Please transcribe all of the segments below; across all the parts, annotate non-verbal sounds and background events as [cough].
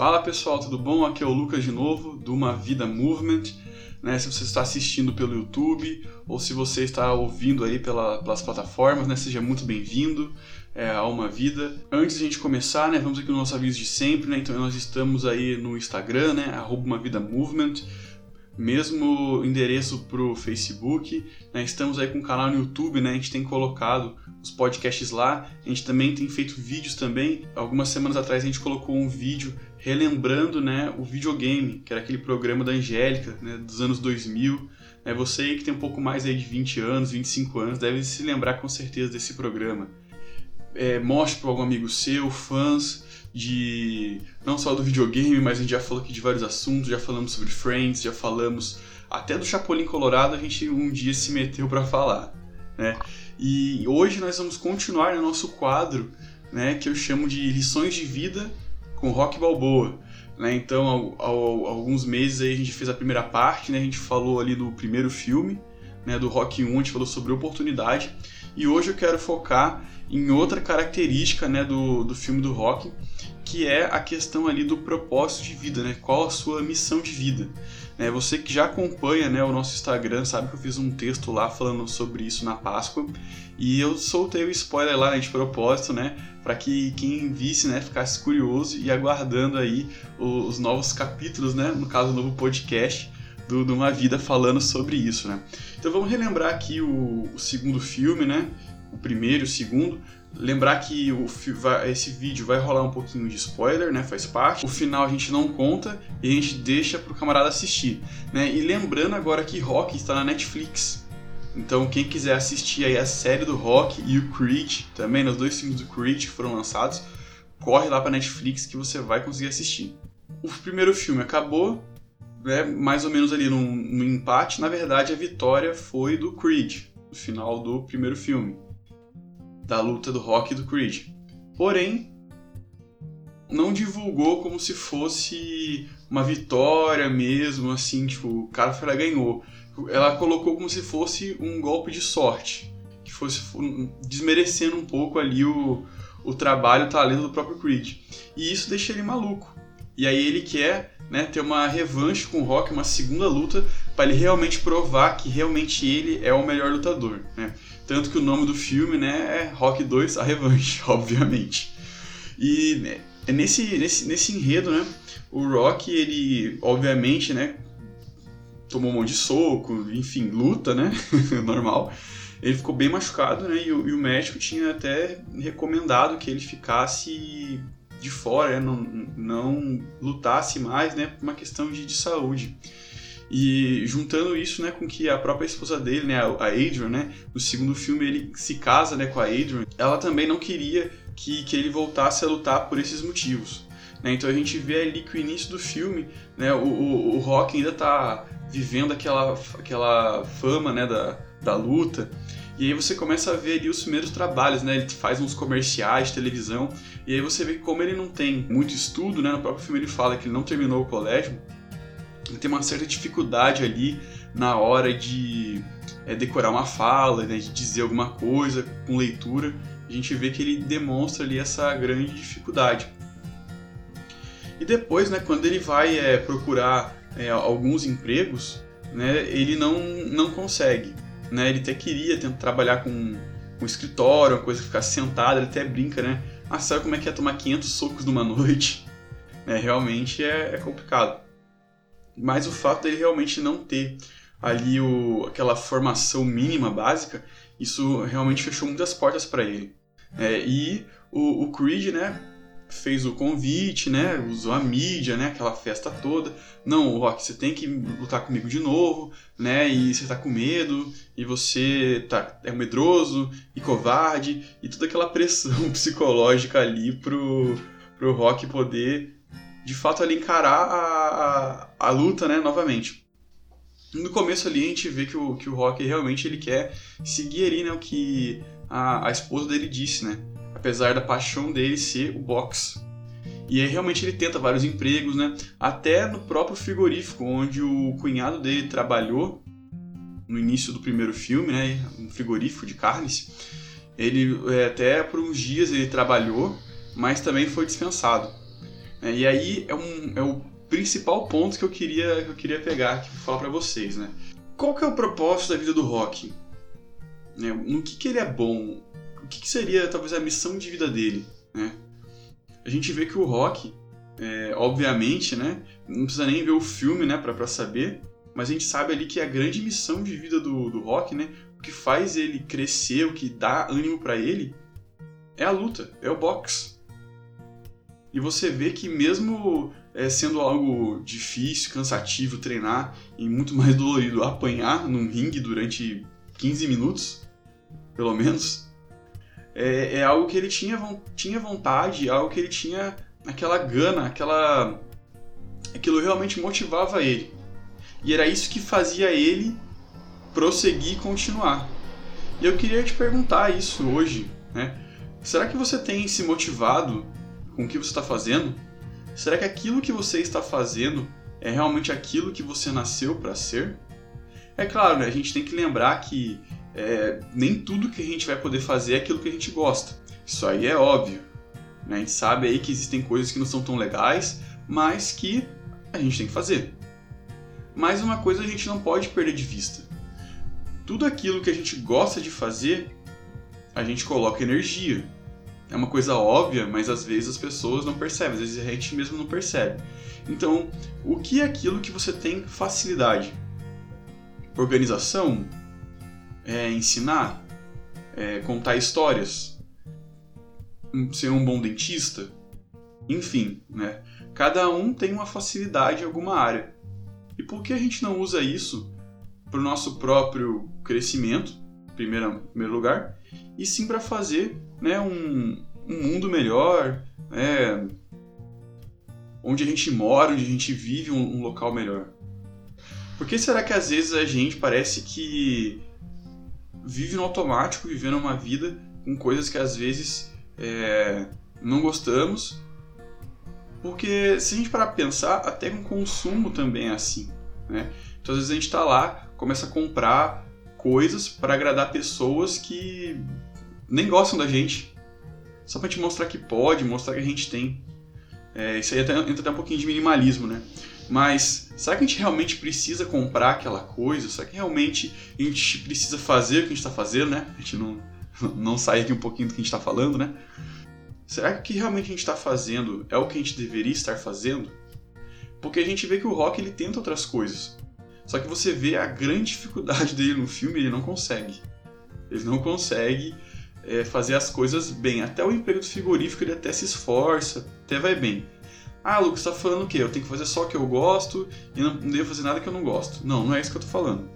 Fala pessoal, tudo bom? Aqui é o Lucas de novo, do Uma Vida Movement. Né, se você está assistindo pelo YouTube ou se você está ouvindo aí pela, pelas plataformas, né, seja muito bem-vindo é, a Uma Vida. Antes de a gente começar, né, vamos aqui no nosso aviso de sempre, né, então nós estamos aí no Instagram, né, Uma Vida Movement, mesmo endereço para o Facebook. Né? Estamos aí com um canal no YouTube, né? A gente tem colocado os podcasts lá. A gente também tem feito vídeos também. Algumas semanas atrás a gente colocou um vídeo relembrando, né, o videogame, que era aquele programa da Angélica, né, dos anos 2000. É você que tem um pouco mais aí de 20 anos, 25 anos, deve se lembrar com certeza desse programa. É, mostre para algum amigo seu, fãs, de não só do videogame, mas a gente já falou aqui de vários assuntos, já falamos sobre Friends, já falamos até do Chapolin Colorado, a gente um dia se meteu para falar, né? E hoje nós vamos continuar no nosso quadro, né, que eu chamo de lições de vida com Rock Balboa. Né? Então, há, alguns meses aí a gente fez a primeira parte, né? A gente falou ali do primeiro filme, né, do Rock 1, a gente falou sobre oportunidade. E hoje eu quero focar em outra característica né, do, do filme do Rock, que é a questão ali do propósito de vida, né? Qual a sua missão de vida? Né? Você que já acompanha né, o nosso Instagram sabe que eu fiz um texto lá falando sobre isso na Páscoa e eu soltei o spoiler lá né, de propósito, né? Para que quem visse, né, ficasse curioso e aguardando aí os novos capítulos, né? No caso, o novo podcast do, de uma vida falando sobre isso, né? Então vamos relembrar aqui o, o segundo filme, né? O primeiro e o segundo, Lembrar que o, esse vídeo vai rolar um pouquinho de spoiler, né? Faz parte. O final a gente não conta e a gente deixa pro camarada assistir, né? E lembrando agora que Rock está na Netflix. Então quem quiser assistir aí a série do Rock e o Creed, também os dois filmes do Creed que foram lançados, corre lá para Netflix que você vai conseguir assistir. O primeiro filme acabou, né, mais ou menos ali num, num empate. Na verdade, a vitória foi do Creed, no final do primeiro filme da luta do Rock e do Creed. Porém, não divulgou como se fosse uma vitória mesmo, assim, tipo, o cara foi lá ganhou. Ela colocou como se fosse um golpe de sorte, que fosse desmerecendo um pouco ali o, o trabalho, o talento do próprio Creed. E isso deixa ele maluco. E aí ele quer né, ter uma revanche com o Rock, uma segunda luta, para ele realmente provar que realmente ele é o melhor lutador. Né? Tanto que o nome do filme né, é Rock 2, a revanche, [laughs] obviamente. E né, é nesse, nesse, nesse enredo, né, o Rock, ele, obviamente, né, tomou um monte de soco, enfim, luta, né, [laughs] normal. Ele ficou bem machucado, né, e o, e o médico tinha até recomendado que ele ficasse de fora, né, não, não lutasse mais, né, por uma questão de, de saúde. E juntando isso, né, com que a própria esposa dele, né, a Adrian, né, no segundo filme ele se casa, né, com a Adrian, ela também não queria que, que ele voltasse a lutar por esses motivos. Né? Então a gente vê ali que o início do filme, né, o, o, o Rock ainda está vivendo aquela, aquela fama, né, da, da luta. E aí você começa a ver ali os primeiros trabalhos, né? Ele faz uns comerciais de televisão. E aí você vê que como ele não tem muito estudo, né? No próprio filme ele fala que ele não terminou o colégio tem uma certa dificuldade ali na hora de é, decorar uma fala, né, de dizer alguma coisa com leitura. A gente vê que ele demonstra ali essa grande dificuldade. E depois, né, quando ele vai é, procurar é, alguns empregos, né, ele não, não consegue. Né, ele até queria tentar trabalhar com um escritório, uma coisa que ficar sentado, ele até brinca, né? Ah, sabe como é que é tomar 500 socos numa [laughs] noite? É, realmente é, é complicado. Mas o fato dele realmente não ter ali o, aquela formação mínima básica, isso realmente fechou muitas portas para ele. É, e o, o, Creed, né, fez o convite, né, usou a mídia, né, aquela festa toda. Não, Rock, você tem que lutar comigo de novo, né, e você tá com medo, e você tá, é medroso e covarde, e toda aquela pressão [laughs] psicológica ali pro, pro Rock poder de fato ali encarar a, a, a, luta, né, novamente. No começo ali a gente vê que o, que o Rock realmente ele quer seguir ali, né, o que a, a esposa dele disse, né, apesar da paixão dele ser o boxe. E aí realmente ele tenta vários empregos, né, até no próprio frigorífico, onde o cunhado dele trabalhou no início do primeiro filme, né, um frigorífico de carnes. Ele é, até por uns dias ele trabalhou, mas também foi dispensado. É, e aí é, um, é o principal ponto que eu queria, que eu queria pegar aqui falar para vocês, né? Qual que é o propósito da vida do Rock? Né? No que, que ele é bom? Que, que seria talvez a missão de vida dele? Né? A gente vê que o Rock, é, obviamente, né? Não precisa nem ver o filme, né, para saber, mas a gente sabe ali que a grande missão de vida do, do Rock, né? O que faz ele crescer, o que dá ânimo para ele, é a luta, é o boxe. E você vê que mesmo é, sendo algo difícil, cansativo treinar e muito mais dolorido apanhar num ringue durante 15 minutos, pelo menos, é, é, algo que ele tinha, tinha vontade, algo que ele tinha aquela gana, aquela. aquilo realmente motivava ele. E era isso que fazia ele prosseguir e continuar. E eu queria te perguntar isso hoje, né? Será que você tem se motivado com o que você está fazendo? Será que aquilo que você está fazendo é realmente aquilo que você nasceu para ser? É claro, né, a gente tem que lembrar que é, nem tudo que a gente vai poder fazer é aquilo que a gente gosta. Isso aí é óbvio. Né? A gente sabe aí que existem coisas que não são tão legais, mas que a gente tem que fazer. Mas uma coisa a gente não pode perder de vista. Tudo aquilo que a gente gosta de fazer, a gente coloca energia é uma coisa óbvia, mas às vezes as pessoas não percebem, às vezes a gente mesmo não percebe. Então, o que é aquilo que você tem facilidade? Organização? É ensinar? É contar histórias? Ser um bom dentista? Enfim, né? Cada um tem uma facilidade em alguma área. E por que a gente não usa isso para o nosso próprio crescimento, em primeiro, lugar, e sim para fazer né, um, um mundo melhor, né, onde a gente mora, onde a gente vive um, um local melhor. Por que será que às vezes a gente parece que vive no automático, vivendo uma vida com coisas que às vezes é, não gostamos? Porque se a gente parar pra pensar, até com consumo também é assim. Né? Então às vezes a gente está lá, começa a comprar coisas para agradar pessoas que nem gostam da gente. Só pra gente mostrar que pode, mostrar que a gente tem. É, isso aí até, entra até um pouquinho de minimalismo, né? Mas será que a gente realmente precisa comprar aquela coisa? Será que realmente a gente precisa fazer o que a gente está fazendo, né? A gente não, [laughs] não sai aqui um pouquinho do que a gente está falando, né? Será que realmente a gente está fazendo é o que a gente deveria estar fazendo? Porque a gente vê que o rock ele tenta outras coisas. Só que você vê a grande dificuldade [laughs] dele no filme, ele não consegue. Ele não consegue é, fazer as coisas bem. Até o emprego do frigorífico ele até se esforça, até vai bem. Ah, Lucas, tá falando o quê? Eu tenho que fazer só o que eu gosto e não, não devo fazer nada que eu não gosto. Não, não é isso que eu tô falando.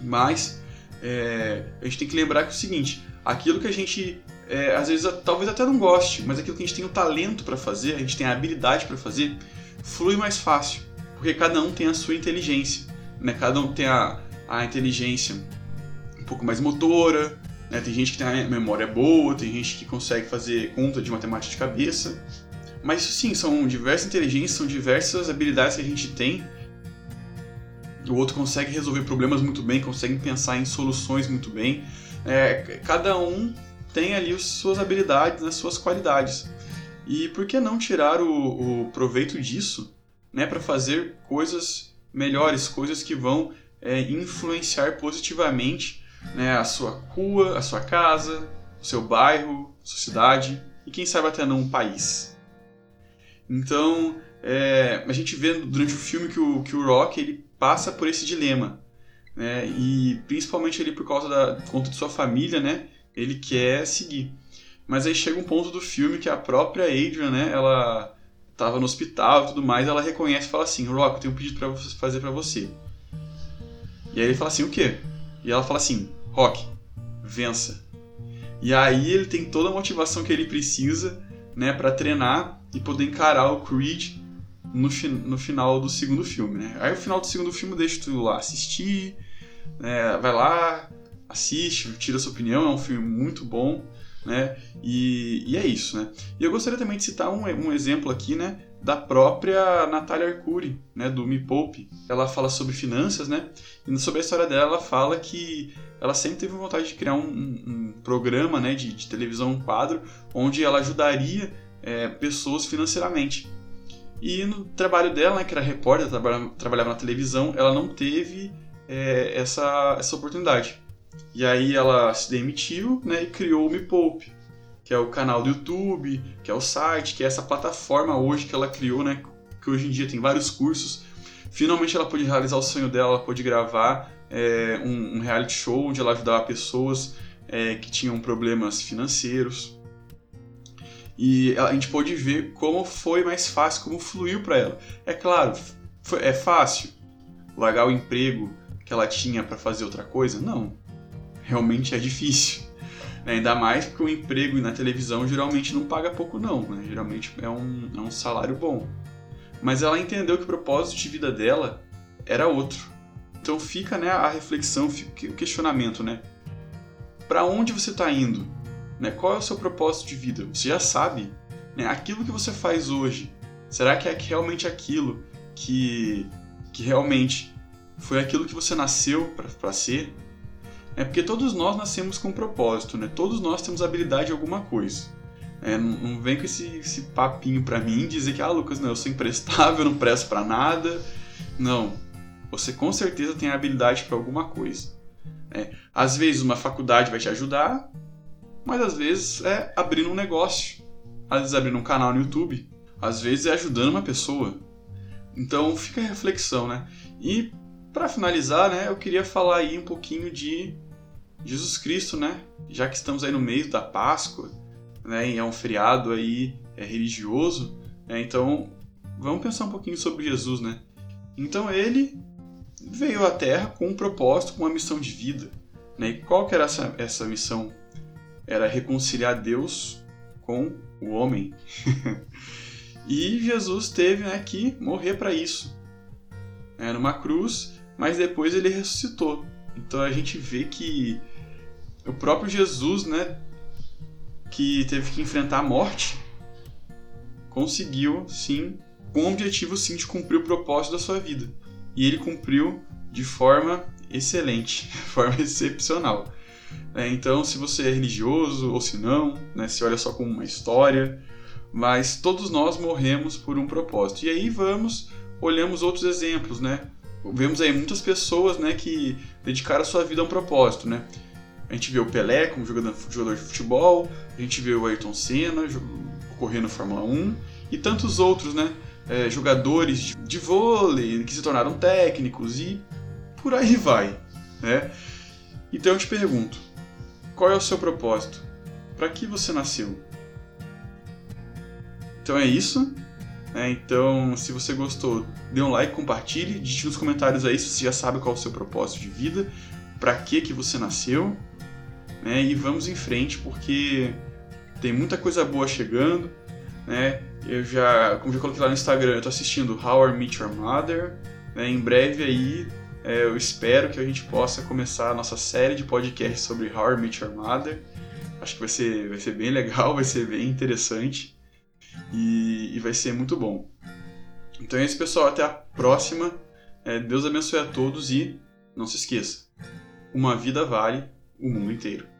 Mas é, a gente tem que lembrar que é o seguinte: aquilo que a gente é, às vezes talvez até não goste, mas aquilo que a gente tem o talento para fazer, a gente tem a habilidade para fazer, flui mais fácil, porque cada um tem a sua inteligência, né? Cada um tem a, a inteligência um pouco mais motora, né? Tem gente que tem a memória boa, tem gente que consegue fazer conta de matemática de cabeça. Mas sim, são diversas inteligências, são diversas habilidades que a gente tem. O outro consegue resolver problemas muito bem, consegue pensar em soluções muito bem. É, cada um tem ali as suas habilidades, as suas qualidades. E por que não tirar o, o proveito disso né, para fazer coisas melhores, coisas que vão é, influenciar positivamente né, a sua rua, a sua casa, o seu bairro, sua cidade e quem sabe até num país. Então, é, a gente vê durante o filme que o, que o Rock ele passa por esse dilema, né, e principalmente ele por causa da conta de sua família, né, ele quer seguir. Mas aí chega um ponto do filme que a própria Adrian, né, ela estava no hospital e tudo mais, ela reconhece e fala assim, Rock, eu tenho um pedido para fazer para você. E aí ele fala assim, o quê? E ela fala assim: Rock, vença. E aí ele tem toda a motivação que ele precisa, né, para treinar e poder encarar o Creed no, no final do segundo filme, né? Aí o final do segundo filme deixa tu lá assistir, né, vai lá, assiste, tira sua opinião, é um filme muito bom, né? E, e é isso, né? E eu gostaria também de citar um, um exemplo aqui, né? da própria Natália Arcuri, né, do Me Poupe. Ela fala sobre finanças, né? E sobre a história dela, ela fala que ela sempre teve vontade de criar um, um programa, né, de, de, televisão, um quadro, onde ela ajudaria é, pessoas financeiramente. E no trabalho dela, né, que era repórter, trabalhava, na televisão, ela não teve é, essa, essa oportunidade. E aí ela se demitiu né, e criou o Me Poupe, que é o canal do YouTube, que é o site, que é essa plataforma hoje que ela criou, né, que hoje em dia tem vários cursos. Finalmente ela pôde realizar o sonho dela, ela pôde gravar é, um, um, reality show onde ela ajudava pessoas é, que tinham problemas financeiros. E a gente pôde ver como foi mais fácil, como fluiu para ela. É claro, foi, é fácil largar o emprego que ela tinha para fazer outra coisa? Não. Realmente é difícil. Né? Ainda mais porque o emprego na televisão geralmente não paga pouco, não. Né? Geralmente é um, é um salário bom. Mas ela entendeu que o propósito de vida dela era outro. Então fica né, a reflexão, fica o questionamento, né? Para onde você está indo? Né? Qual é o seu propósito de vida? Você já sabe. Né? Aquilo que você faz hoje, será que é realmente aquilo que, que realmente foi aquilo que você nasceu para ser? É porque todos nós nascemos com um propósito, né? Todos nós temos habilidade em alguma coisa. É, não, não, vem com esse, esse papinho para mim dizer que, ah, Lucas, não, eu sou imprestável, [laughs] não presto para nada. Não. Você com certeza tem habilidade para alguma coisa. É, às vezes uma faculdade vai te ajudar, mas às vezes é abrindo um negócio, às vezes abrindo um canal no YouTube, às vezes é ajudando uma pessoa. Então fica a reflexão, né? E para finalizar, né, eu queria falar aí um pouquinho de Jesus Cristo, né? Já que estamos aí no meio da Páscoa, né, e é um feriado aí é religioso, né, então vamos pensar um pouquinho sobre Jesus, né? Então ele veio à Terra com um propósito, com uma missão de vida, né? E qual que era essa, essa missão? era reconciliar Deus com o homem. [laughs] e Jesus teve né, que morrer para isso. Era uma cruz, mas depois ele ressuscitou. Então a gente vê que o próprio Jesus, né, que teve que enfrentar a morte, conseguiu sim, com o objetivo sim de cumprir o propósito da sua vida. E ele cumpriu de forma excelente, [laughs] de forma excepcional. É, então, se você é religioso ou se não, né, se olha só como uma história, mas todos nós morremos por um propósito. E aí vamos, olhamos outros exemplos, né? Vemos aí muitas pessoas, né, que dedicaram a sua vida a um propósito, né? A gente vê o Pelé como jogador, de futebol, a gente vê o Ayrton Senna correndo Fórmula 1 e tantos outros, né? É, jogadores de, vôlei que se tornaram técnicos e por aí vai, né? Então eu te pergunto, qual é o seu propósito? Para que você nasceu? Então é isso. É, então, se você gostou, dê um like, compartilhe, digite nos comentários aí se você já sabe qual é o seu propósito de vida, para que que você nasceu, né? E vamos em frente porque tem muita coisa boa chegando, né? Eu já, como já coloquei lá no Instagram, eu tô assistindo How I Met Your Mother, né? Em breve aí é, eu espero que a gente possa começar a nossa série de podcasts sobre How I Met Your Mother. Acho que vai ser, vai ser bem legal, [laughs] vai ser bem interessante e, e vai ser muito bom. Então é isso, pessoal. Até a próxima. É, Deus abençoe a todos e não se esqueça: uma vida vale o mundo inteiro.